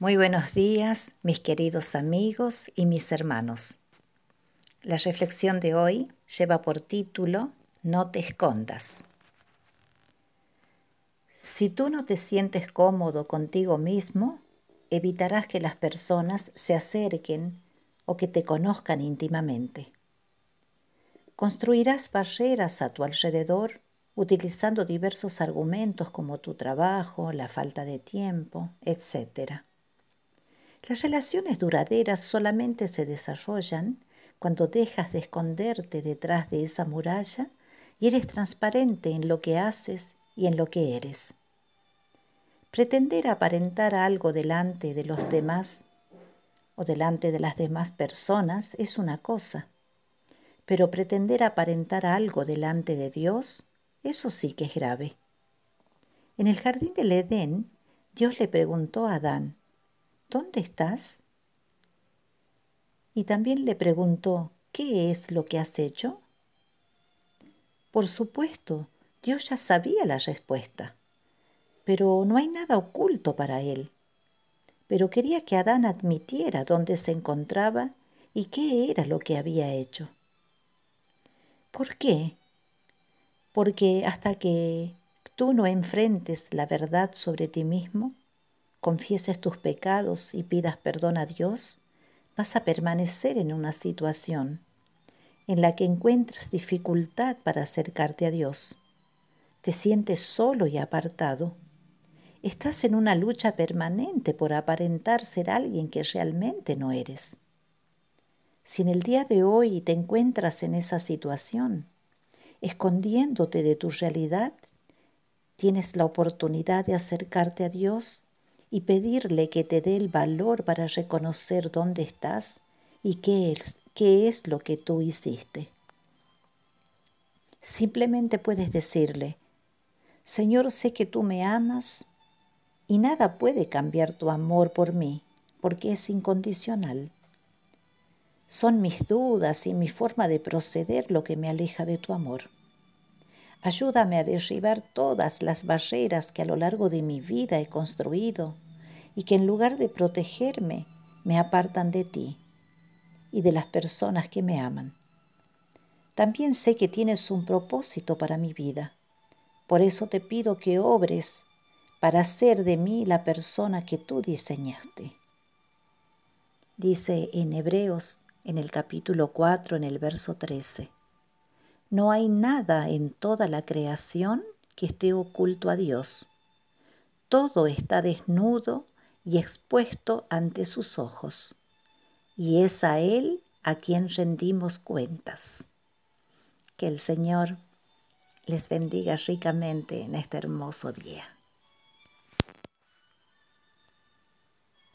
Muy buenos días, mis queridos amigos y mis hermanos. La reflexión de hoy lleva por título No te escondas. Si tú no te sientes cómodo contigo mismo, evitarás que las personas se acerquen o que te conozcan íntimamente. Construirás barreras a tu alrededor utilizando diversos argumentos como tu trabajo, la falta de tiempo, etc. Las relaciones duraderas solamente se desarrollan cuando dejas de esconderte detrás de esa muralla y eres transparente en lo que haces y en lo que eres. Pretender aparentar algo delante de los demás o delante de las demás personas es una cosa, pero pretender aparentar algo delante de Dios, eso sí que es grave. En el jardín del Edén, Dios le preguntó a Adán, ¿dónde estás? Y también le preguntó, ¿qué es lo que has hecho? Por supuesto, Dios ya sabía la respuesta, pero no hay nada oculto para él. Pero quería que Adán admitiera dónde se encontraba y qué era lo que había hecho. ¿Por qué? Porque hasta que tú no enfrentes la verdad sobre ti mismo, confieses tus pecados y pidas perdón a Dios, vas a permanecer en una situación en la que encuentras dificultad para acercarte a Dios. Te sientes solo y apartado. Estás en una lucha permanente por aparentar ser alguien que realmente no eres. Si en el día de hoy te encuentras en esa situación, escondiéndote de tu realidad, tienes la oportunidad de acercarte a Dios y pedirle que te dé el valor para reconocer dónde estás y qué es, qué es lo que tú hiciste. Simplemente puedes decirle, Señor, sé que tú me amas y nada puede cambiar tu amor por mí, porque es incondicional. Son mis dudas y mi forma de proceder lo que me aleja de tu amor. Ayúdame a derribar todas las barreras que a lo largo de mi vida he construido y que en lugar de protegerme me apartan de ti y de las personas que me aman. También sé que tienes un propósito para mi vida. Por eso te pido que obres para hacer de mí la persona que tú diseñaste. Dice en Hebreos, en el capítulo 4, en el verso 13. No hay nada en toda la creación que esté oculto a Dios. Todo está desnudo y expuesto ante sus ojos, y es a Él a quien rendimos cuentas. Que el Señor les bendiga ricamente en este hermoso día.